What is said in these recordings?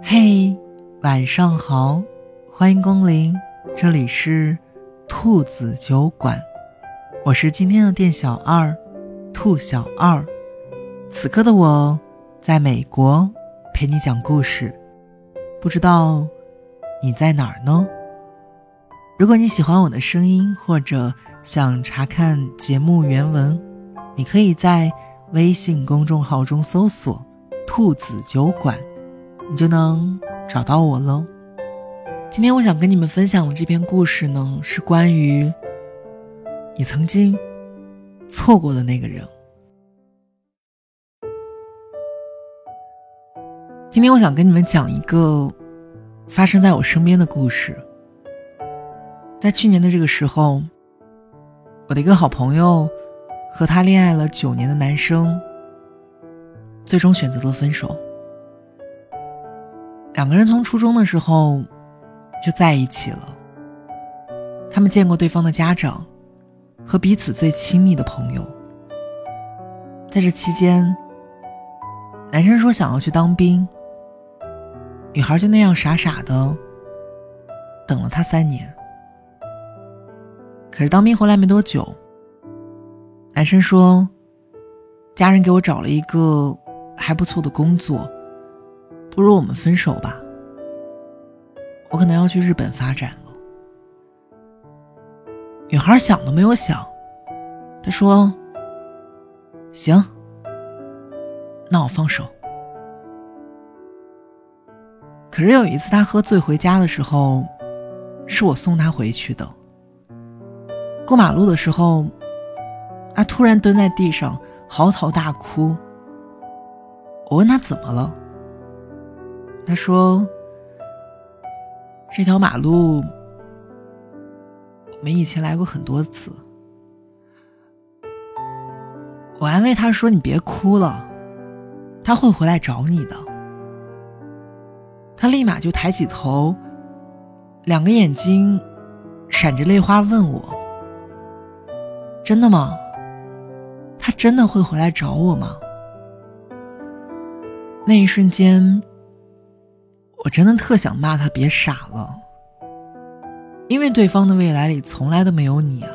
嘿，晚上好，欢迎光临，这里是兔子酒馆，我是今天的店小二，兔小二。此刻的我在美国陪你讲故事，不知道你在哪儿呢？如果你喜欢我的声音，或者想查看节目原文，你可以在微信公众号中搜索“兔子酒馆”。你就能找到我喽。今天我想跟你们分享的这篇故事呢，是关于你曾经错过的那个人。今天我想跟你们讲一个发生在我身边的故事。在去年的这个时候，我的一个好朋友和他恋爱了九年的男生，最终选择了分手。两个人从初中的时候就在一起了。他们见过对方的家长和彼此最亲密的朋友。在这期间，男生说想要去当兵，女孩就那样傻傻的等了他三年。可是当兵回来没多久，男生说，家人给我找了一个还不错的工作。不如我们分手吧，我可能要去日本发展了。女孩想都没有想，她说：“行，那我放手。”可是有一次，他喝醉回家的时候，是我送他回去的。过马路的时候，他突然蹲在地上嚎啕大哭。我问他怎么了。他说：“这条马路，我们以前来过很多次。”我安慰他说：“你别哭了，他会回来找你的。”他立马就抬起头，两个眼睛闪着泪花，问我：“真的吗？他真的会回来找我吗？”那一瞬间。我真的特想骂他别傻了，因为对方的未来里从来都没有你啊。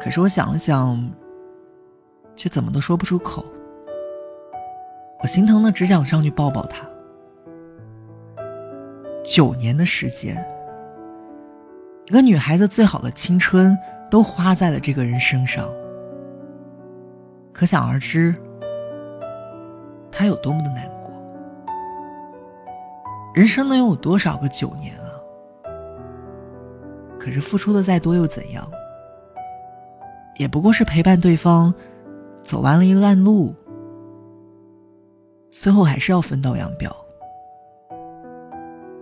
可是我想了想，却怎么都说不出口。我心疼的只想上去抱抱他。九年的时间，一个女孩子最好的青春都花在了这个人身上，可想而知，他有多么的难。人生能有多少个九年啊？可是付出的再多又怎样？也不过是陪伴对方走完了一段路，最后还是要分道扬镳。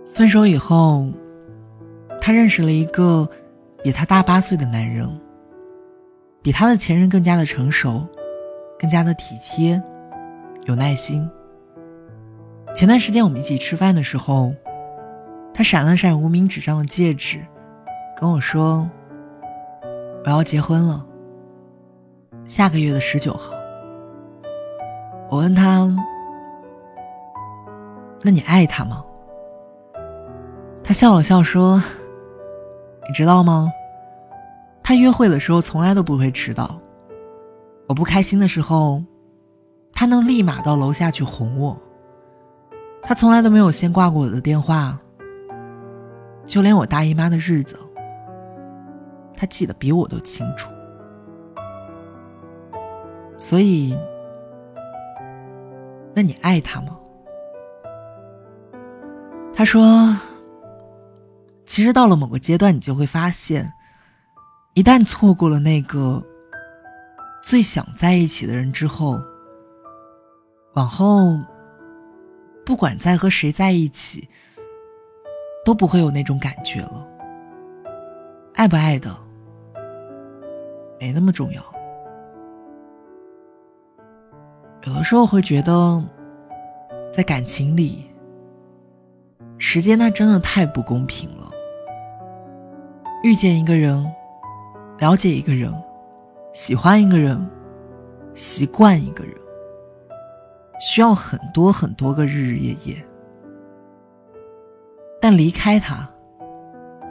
分手以后，他认识了一个比他大八岁的男人，比他的前任更加的成熟，更加的体贴，有耐心。前段时间我们一起吃饭的时候，他闪了闪无名指上的戒指，跟我说：“我要结婚了，下个月的十九号。”我问他：“那你爱他吗？”他笑了笑说：“你知道吗？他约会的时候从来都不会迟到。我不开心的时候，他能立马到楼下去哄我。”他从来都没有先挂过我的电话，就连我大姨妈的日子，他记得比我都清楚。所以，那你爱他吗？他说：“其实到了某个阶段，你就会发现，一旦错过了那个最想在一起的人之后，往后。”不管再和谁在一起，都不会有那种感觉了。爱不爱的，没那么重要。有的时候会觉得，在感情里，时间它真的太不公平了。遇见一个人，了解一个人，喜欢一个人，习惯一个人，需要很多很多个日日夜夜，但离开他，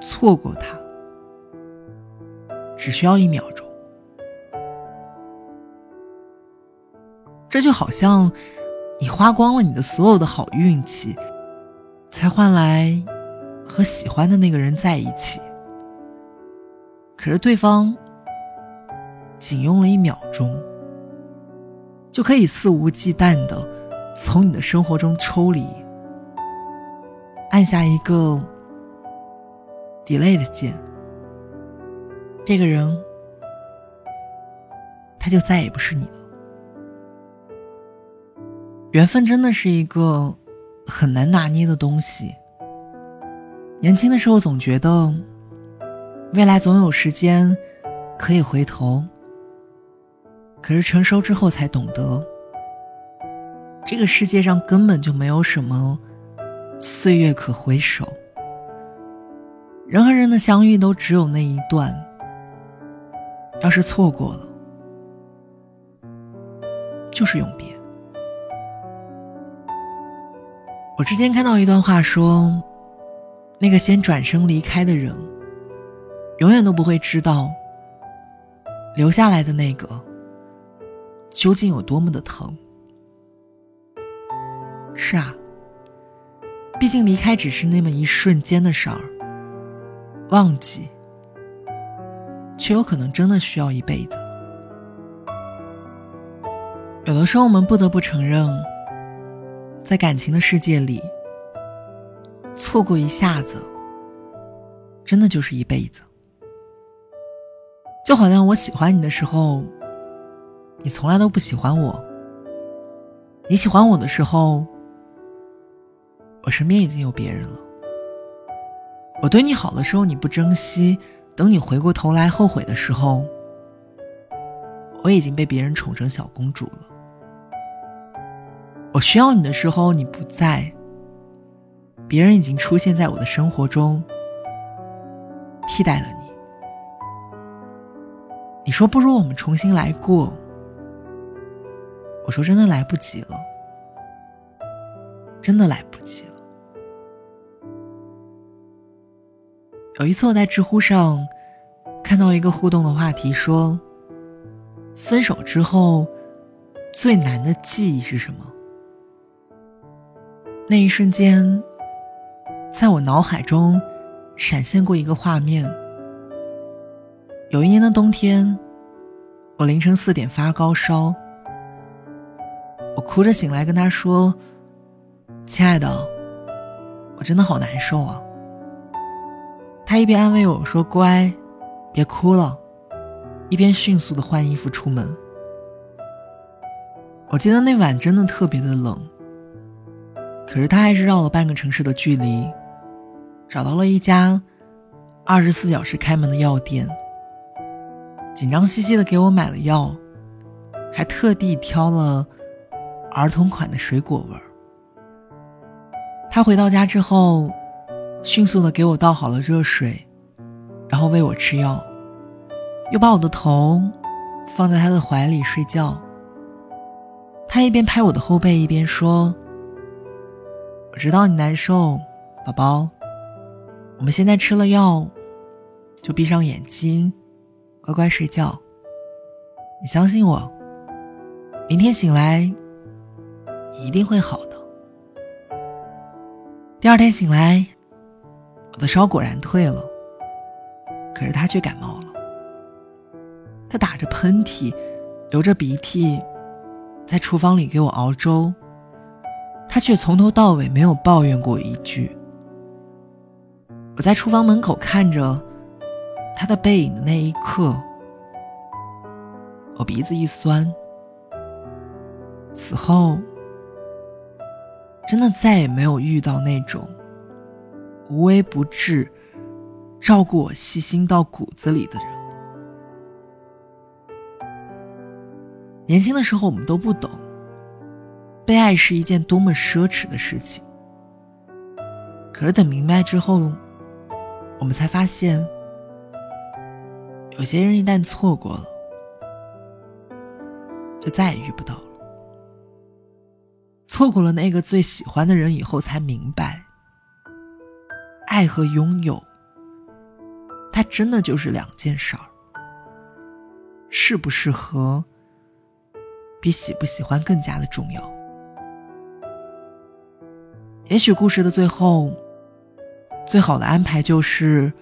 错过他，只需要一秒钟。这就好像你花光了你的所有的好运气，才换来和喜欢的那个人在一起，可是对方仅用了一秒钟。就可以肆无忌惮的从你的生活中抽离，按下一个 delay 的键，这个人他就再也不是你了。缘分真的是一个很难拿捏的东西。年轻的时候总觉得未来总有时间可以回头。可是成熟之后才懂得，这个世界上根本就没有什么岁月可回首。人和人的相遇都只有那一段，要是错过了，就是永别。我之前看到一段话说，那个先转身离开的人，永远都不会知道，留下来的那个。究竟有多么的疼？是啊，毕竟离开只是那么一瞬间的事儿，忘记却有可能真的需要一辈子。有的时候，我们不得不承认，在感情的世界里，错过一下子，真的就是一辈子。就好像我喜欢你的时候。你从来都不喜欢我。你喜欢我的时候，我身边已经有别人了。我对你好的时候你不珍惜，等你回过头来后悔的时候，我已经被别人宠成小公主了。我需要你的时候你不在，别人已经出现在我的生活中，替代了你。你说不如我们重新来过。我说：“真的来不及了，真的来不及了。”有一次我在知乎上看到一个互动的话题，说：“分手之后最难的记忆是什么？”那一瞬间，在我脑海中闪现过一个画面：有一年的冬天，我凌晨四点发高烧。哭着醒来，跟他说：“亲爱的，我真的好难受啊。”他一边安慰我说：“乖，别哭了。”一边迅速的换衣服出门。我记得那晚真的特别的冷，可是他还是绕了半个城市的距离，找到了一家二十四小时开门的药店，紧张兮兮的给我买了药，还特地挑了。儿童款的水果味儿。他回到家之后，迅速的给我倒好了热水，然后喂我吃药，又把我的头放在他的怀里睡觉。他一边拍我的后背，一边说：“我知道你难受，宝宝。我们现在吃了药，就闭上眼睛，乖乖睡觉。你相信我，明天醒来。”一定会好的。第二天醒来，我的烧果然退了，可是他却感冒了。他打着喷嚏，流着鼻涕，在厨房里给我熬粥，他却从头到尾没有抱怨过一句。我在厨房门口看着他的背影的那一刻，我鼻子一酸。此后。真的再也没有遇到那种无微不至、照顾我、细心到骨子里的人。年轻的时候，我们都不懂，被爱是一件多么奢侈的事情。可是等明白之后，我们才发现，有些人一旦错过了，就再也遇不到了。错过了那个最喜欢的人以后，才明白，爱和拥有，它真的就是两件事儿。适不适合，比喜不喜欢更加的重要。也许故事的最后，最好的安排就是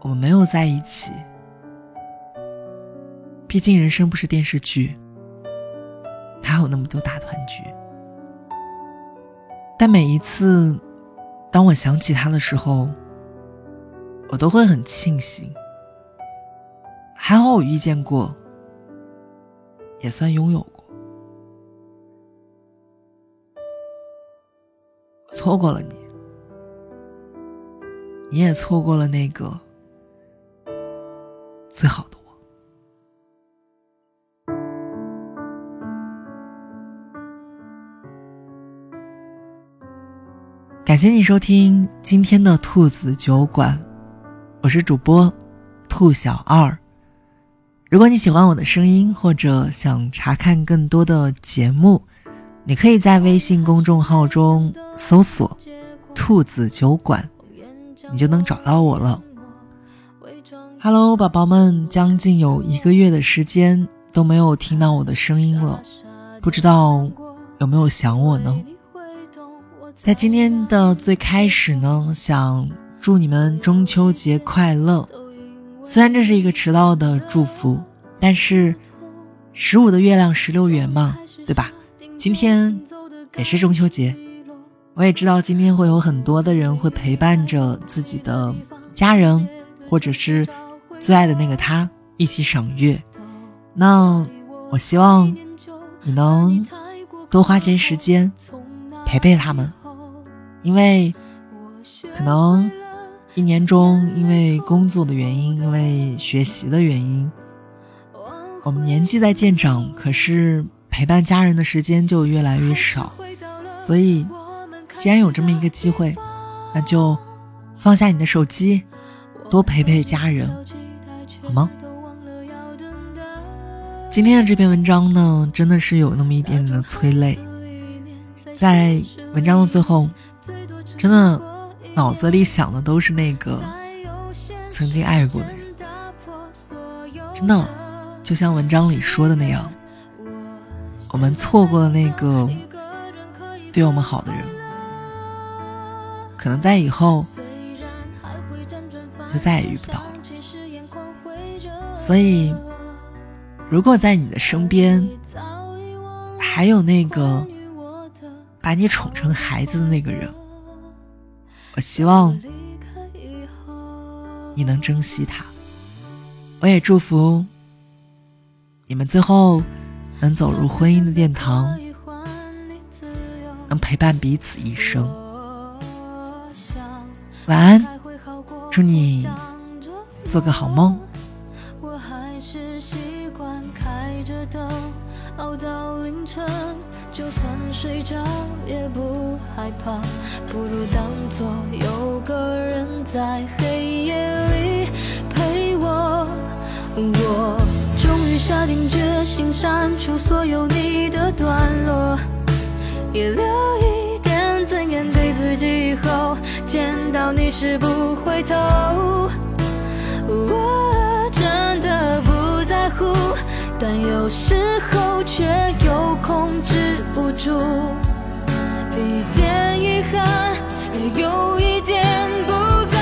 我们没有在一起。毕竟人生不是电视剧，哪有那么多大团聚？但每一次，当我想起他的时候，我都会很庆幸。还好我遇见过，也算拥有过。错过了你，你也错过了那个最好的感谢你收听今天的兔子酒馆，我是主播兔小二。如果你喜欢我的声音，或者想查看更多的节目，你可以在微信公众号中搜索“兔子酒馆”，你就能找到我了。Hello，宝宝们，将近有一个月的时间都没有听到我的声音了，不知道有没有想我呢？在今天的最开始呢，想祝你们中秋节快乐。虽然这是一个迟到的祝福，但是十五的月亮十六圆嘛，对吧？今天也是中秋节，我也知道今天会有很多的人会陪伴着自己的家人，或者是最爱的那个他一起赏月。那我希望你能多花些时间陪陪他们，因为可能。一年中，因为工作的原因，因为学习的原因，我们年纪在渐长，可是陪伴家人的时间就越来越少。所以，既然有这么一个机会，那就放下你的手机，多陪陪家人，好吗？今天的这篇文章呢，真的是有那么一点点的催泪。在文章的最后，真的。脑子里想的都是那个曾经爱过的人，真的，就像文章里说的那样，我们错过了那个对我们好的人，可能在以后就再也遇不到了。所以，如果在你的身边还有那个把你宠成孩子的那个人，我希望你能珍惜他，我也祝福你们最后能走入婚姻的殿堂，能陪伴彼此一生。晚安，祝你做个好梦。睡着也不害怕，不如当作有个人在黑夜里陪我。我终于下定决心删除所有你的段落，也留一点尊严给自己，以后见到你时不回头。我。但有时候却又控制不住，一点遗憾，也有一点不甘。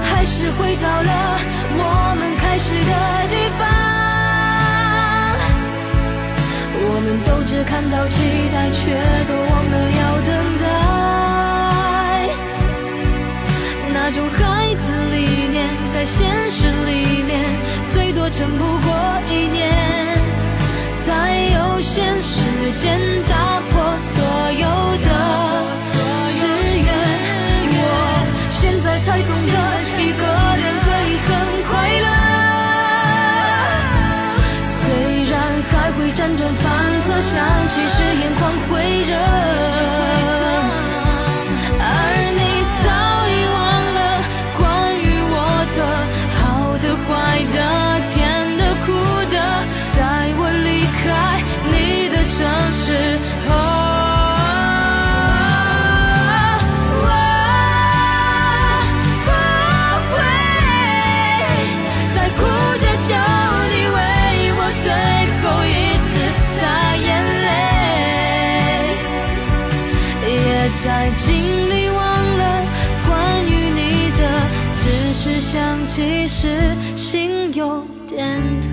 还是回到了我们开始的地方，我们都只看到期待，却都忘了要等待。那种孩子理念，在现实里。撑不过一年，在有限时间打破所有的誓言。我现在才懂得，一个人可以很快乐。虽然还会辗转反侧，想起时其实心有点疼